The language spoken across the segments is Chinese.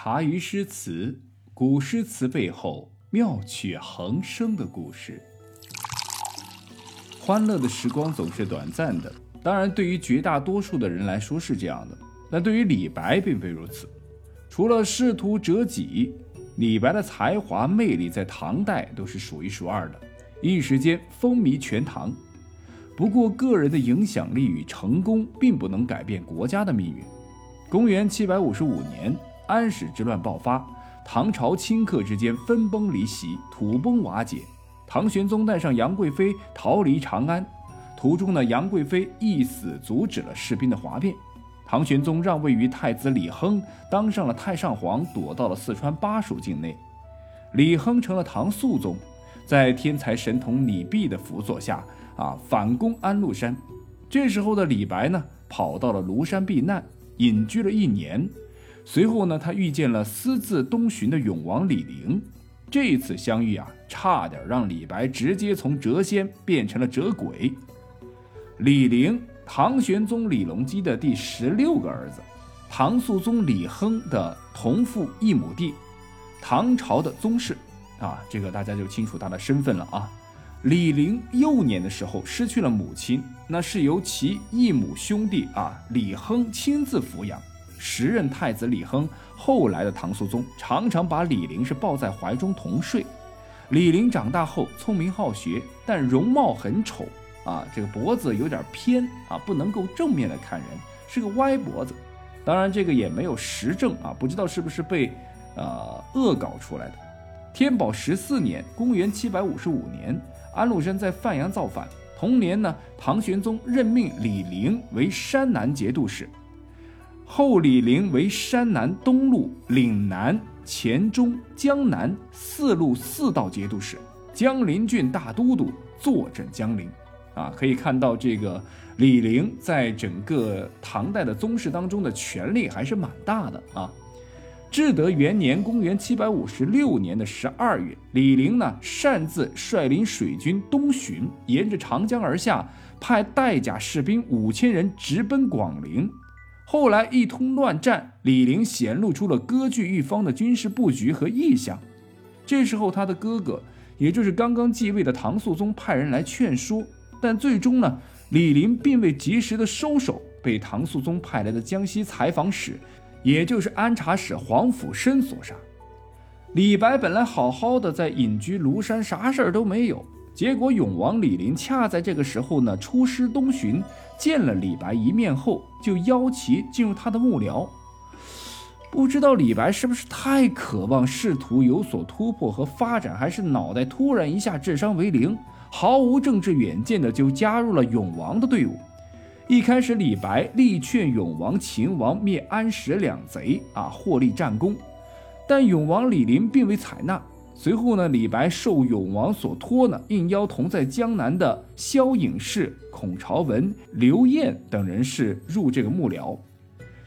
茶余诗词，古诗词背后妙趣横生的故事。欢乐的时光总是短暂的，当然，对于绝大多数的人来说是这样的，但对于李白并非如此。除了仕途折戟，李白的才华魅力在唐代都是数一数二的，一时间风靡全唐。不过，个人的影响力与成功并不能改变国家的命运。公元七百五十五年。安史之乱爆发，唐朝顷刻之间分崩离析，土崩瓦解。唐玄宗带上杨贵妃逃离长安，途中呢，杨贵妃一死阻止了士兵的哗变。唐玄宗让位于太子李亨，当上了太上皇，躲到了四川巴蜀境内。李亨成了唐肃宗，在天才神童李泌的辅佐下，啊，反攻安禄山。这时候的李白呢，跑到了庐山避难，隐居了一年。随后呢，他遇见了私自东巡的永王李陵。这次相遇啊，差点让李白直接从谪仙变成了谪鬼。李陵，唐玄宗李隆基的第十六个儿子，唐肃宗李亨的同父异母弟，唐朝的宗室。啊，这个大家就清楚他的身份了啊。李陵幼年的时候失去了母亲，那是由其异母兄弟啊李亨亲自抚养。时任太子李亨，后来的唐肃宗常常把李陵是抱在怀中同睡。李陵长大后聪明好学，但容貌很丑啊，这个脖子有点偏啊，不能够正面的看人，是个歪脖子。当然这个也没有实证啊，不知道是不是被呃恶搞出来的。天宝十四年，公元七百五十五年，安禄山在范阳造反。同年呢，唐玄宗任命李陵为山南节度使。后李陵为山南东路、岭南、黔中、江南四路四道节度使，江陵郡大都督，坐镇江陵。啊，可以看到这个李陵在整个唐代的宗室当中的权力还是蛮大的啊。至德元年（公元756年）的十二月，李陵呢擅自率领水军东巡，沿着长江而下，派带甲士兵五千人直奔广陵。后来一通乱战，李陵显露出了割据一方的军事布局和意向。这时候，他的哥哥，也就是刚刚继位的唐肃宗，派人来劝说，但最终呢，李陵并未及时的收手，被唐肃宗派来的江西采访使，也就是安察使黄甫申所杀。李白本来好好的在隐居庐山，啥事儿都没有。结果，永王李陵恰在这个时候呢，出师东巡，见了李白一面后，就邀其进入他的幕僚。不知道李白是不是太渴望仕途有所突破和发展，还是脑袋突然一下智商为零，毫无政治远见的就加入了永王的队伍。一开始，李白力劝永王秦王灭安史两贼，啊，获利战功，但永王李陵并未采纳。随后呢，李白受永王所托呢，应邀同在江南的萧颖士、孔朝文、刘晏等人士入这个幕僚。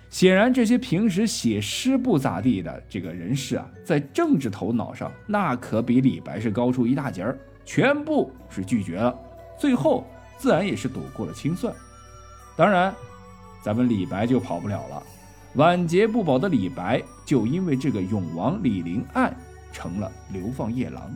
显然，这些平时写诗不咋地的这个人士啊，在政治头脑上那可比李白是高出一大截儿，全部是拒绝了。最后自然也是躲过了清算。当然，咱们李白就跑不了了。晚节不保的李白，就因为这个永王李陵案。成了流放夜郎。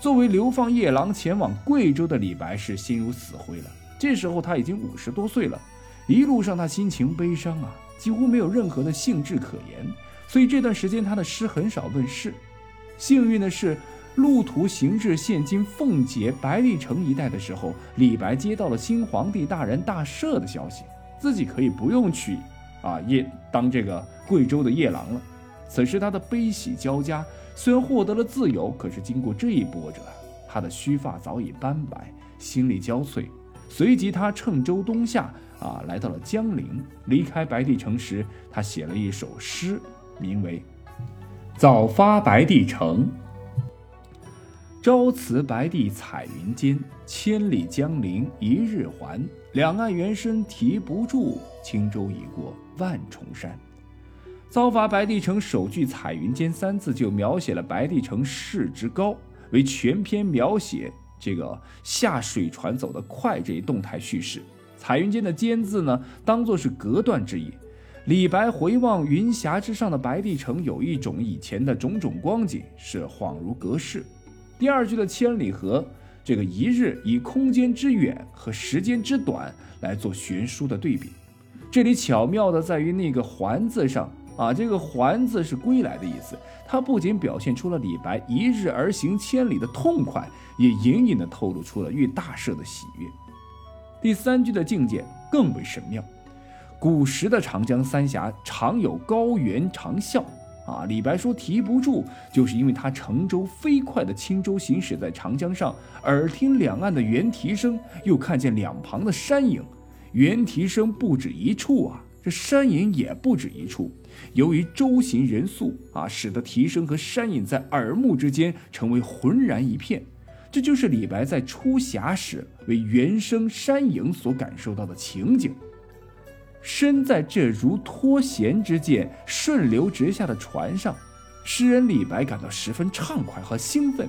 作为流放夜郎前往贵州的李白是心如死灰了。这时候他已经五十多岁了，一路上他心情悲伤啊，几乎没有任何的兴致可言。所以这段时间他的诗很少问世。幸运的是，路途行至现今奉节白帝城一带的时候，李白接到了新皇帝大人大赦的消息，自己可以不用去啊夜当这个贵州的夜郎了。此时他的悲喜交加，虽然获得了自由，可是经过这一波折，他的须发早已斑白，心力交瘁。随即他乘舟东下，啊，来到了江陵。离开白帝城时，他写了一首诗，名为《早发白帝城》。朝辞白帝彩云间，千里江陵一日还。两岸猿声啼不住，轻舟已过万重山。遭伐白帝城首句“彩云间”三字就描写了白帝城势之高，为全篇描写这个下水船走得快这一动态叙事。“彩云间”的“间”字呢，当做是隔断之意。李白回望云霞之上的白帝城，有一种以前的种种光景，是恍如隔世。第二句的千里河这个一日以空间之远和时间之短来做悬殊的对比。这里巧妙的在于那个“还”字上啊，这个“还”字是归来的意思。它不仅表现出了李白一日而行千里的痛快，也隐隐的透露出了遇大赦的喜悦。第三句的境界更为神妙。古时的长江三峡常有高原长啸，啊，李白说提不住，就是因为他乘舟飞快的轻舟行驶在长江上，耳听两岸的猿啼声，又看见两旁的山影，猿啼声不止一处啊，这山影也不止一处。由于舟行人速啊，使得啼声和山影在耳目之间成为浑然一片，这就是李白在出峡时为原声山影所感受到的情景。身在这如脱弦之箭顺流直下的船上，诗人李白感到十分畅快和兴奋。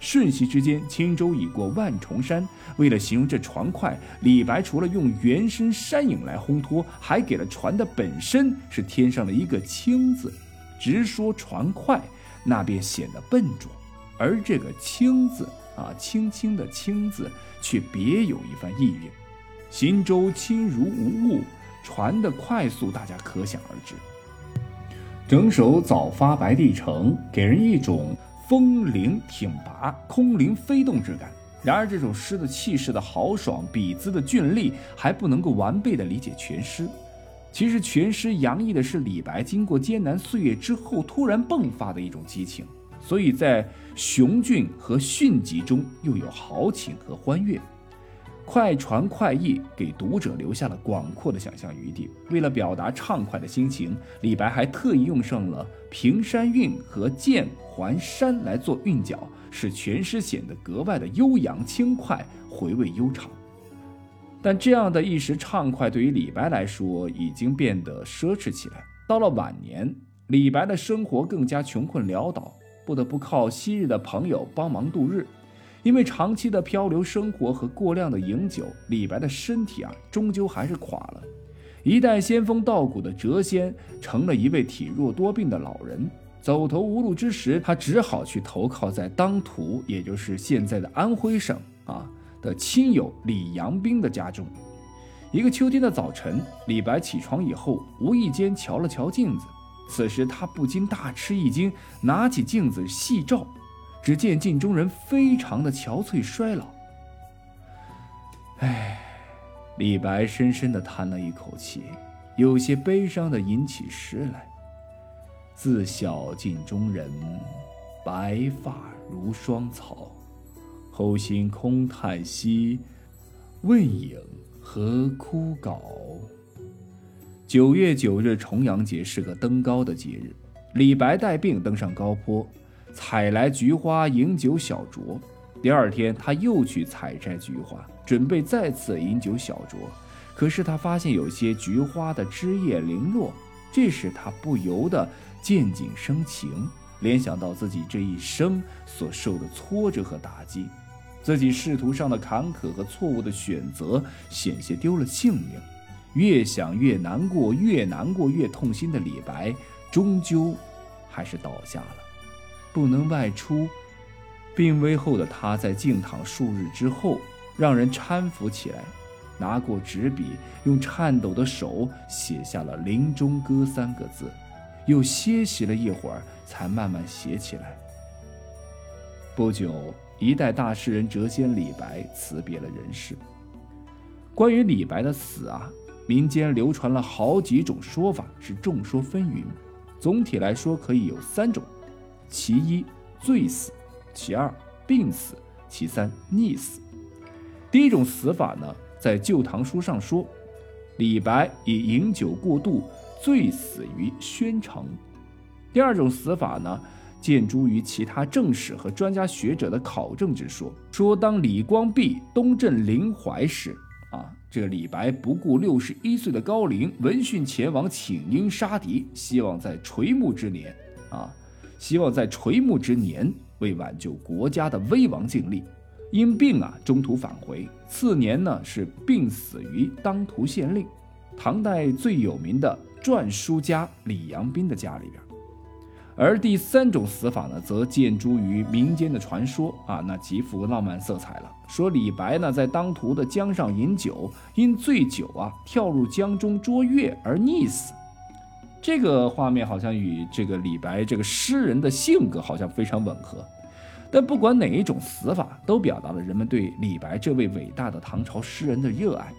瞬息之间，轻舟已过万重山。为了形容这船快，李白除了用原身山影来烘托，还给了船的本身是添上了一个“轻”字。直说船快，那便显得笨拙；而这个“轻”字啊，轻轻的“轻”字，却别有一番意蕴。行舟轻如无物。船的快速，大家可想而知。整首早发白帝城，给人一种风凌挺拔、空灵飞动之感。然而，这首诗的气势的豪爽、笔姿的俊丽，还不能够完备的理解全诗。其实，全诗洋溢的是李白经过艰难岁月之后突然迸发的一种激情，所以在雄峻和迅疾中又有豪情和欢悦。快传快意，给读者留下了广阔的想象余地。为了表达畅快的心情，李白还特意用上了平山韵和剑环山来做韵脚，使全诗显得格外的悠扬轻快，回味悠长。但这样的一时畅快，对于李白来说已经变得奢侈起来。到了晚年，李白的生活更加穷困潦倒，不得不靠昔日的朋友帮忙度日。因为长期的漂流生活和过量的饮酒，李白的身体啊，终究还是垮了。一代仙风道骨的谪仙，成了一位体弱多病的老人。走投无路之时，他只好去投靠在当涂，也就是现在的安徽省啊的亲友李阳冰的家中。一个秋天的早晨，李白起床以后，无意间瞧了瞧镜子，此时他不禁大吃一惊，拿起镜子细照。只见镜中人非常的憔悴衰老。唉，李白深深的叹了一口气，有些悲伤的吟起诗来：“自小镜中人，白发如霜草。后心空叹息，问影何枯槁。”九月九日重阳节是个登高的节日，李白带病登上高坡。采来菊花饮酒小酌，第二天他又去采摘菊花，准备再次饮酒小酌。可是他发现有些菊花的枝叶零落，这使他不由得见景生情，联想到自己这一生所受的挫折和打击，自己仕途上的坎坷和错误的选择，险些丢了性命。越想越难过，越难过越痛心的李白，终究还是倒下了。不能外出，病危后的他在静躺数日之后，让人搀扶起来，拿过纸笔，用颤抖的手写下了“临终歌”三个字，又歇息了一会儿，才慢慢写起来。不久，一代大诗人谪仙李白辞别了人世。关于李白的死啊，民间流传了好几种说法，是众说纷纭。总体来说，可以有三种。其一，醉死；其二，病死；其三，溺死。第一种死法呢，在《旧唐书》上说，李白以饮酒过度，醉死于宣城。第二种死法呢，见诸于其他正史和专家学者的考证之说，说当李光弼东镇临淮时，啊，这李白不顾六十一岁的高龄，闻讯前往请缨杀敌，希望在垂暮之年，啊。希望在垂暮之年为挽救国家的危亡尽力，因病啊中途返回，次年呢是病死于当涂县令。唐代最有名的篆书家李阳冰的家里边。而第三种死法呢，则见诸于民间的传说啊，那极富浪漫色彩了。说李白呢，在当涂的江上饮酒，因醉酒啊，跳入江中捉月而溺死。这个画面好像与这个李白这个诗人的性格好像非常吻合。但不管哪一种死法，都表达了人们对李白这位伟大的唐朝诗人的热爱。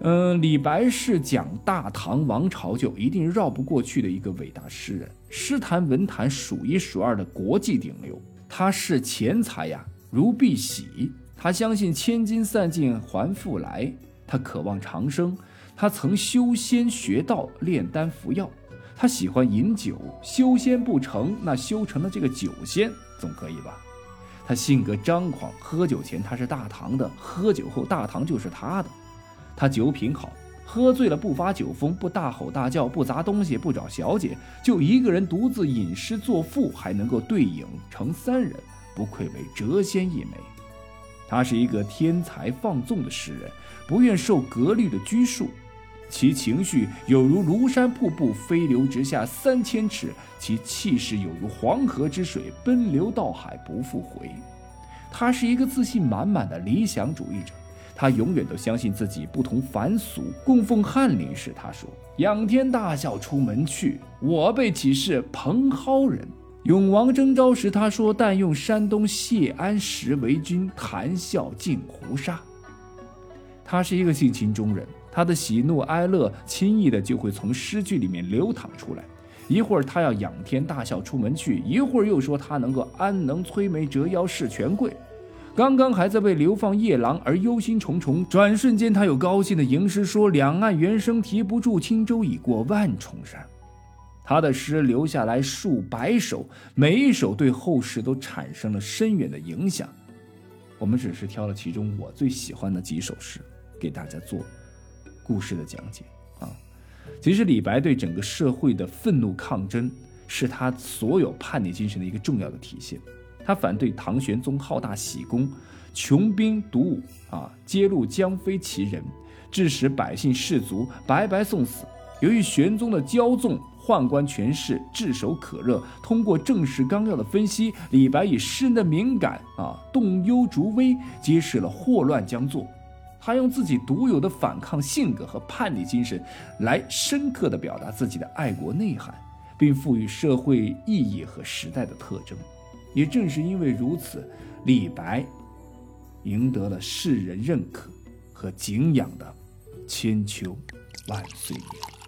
嗯，李白是讲大唐王朝就一定绕不过去的一个伟大诗人，诗坛文坛数一数二的国际顶流。他是钱财呀，如碧玺。他相信千金散尽还复来，他渴望长生。他曾修仙学道，炼丹服药。他喜欢饮酒，修仙不成，那修成了这个酒仙总可以吧？他性格张狂，喝酒前他是大唐的，喝酒后大唐就是他的。他酒品好，喝醉了不发酒疯，不大吼大叫，不砸东西，不找小姐，就一个人独自吟诗作赋，还能够对影成三人，不愧为谪仙一枚。他是一个天才放纵的诗人，不愿受格律的拘束，其情绪有如庐山瀑布飞流直下三千尺，其气势有如黄河之水奔流到海不复回。他是一个自信满满的理想主义者。他永远都相信自己不同凡俗。供奉翰林时，他说：“仰天大笑出门去，我辈岂是蓬蒿人？”永王征召时，他说：“但用山东谢安石为君，谈笑尽胡沙。”他是一个性情中人，他的喜怒哀乐轻易的就会从诗句里面流淌出来。一会儿他要仰天大笑出门去，一会儿又说他能够安能摧眉折腰事权贵。刚刚还在为流放夜郎而忧心忡忡，转瞬间他又高兴的吟诗说：“两岸猿声啼不住，轻舟已过万重山。”他的诗留下来数百首，每一首对后世都产生了深远的影响。我们只是挑了其中我最喜欢的几首诗，给大家做故事的讲解啊。其实李白对整个社会的愤怒抗争，是他所有叛逆精神的一个重要的体现。他反对唐玄宗好大喜功，穷兵黩武啊，揭露将非其人，致使百姓士卒白白送死。由于玄宗的骄纵，宦官权势炙手可热。通过政事纲要的分析，李白以诗人的敏感啊，动幽逐微，揭示了祸乱将作。他用自己独有的反抗性格和叛逆精神，来深刻地表达自己的爱国内涵，并赋予社会意义和时代的特征。也正是因为如此，李白赢得了世人认可和敬仰的千秋万岁年。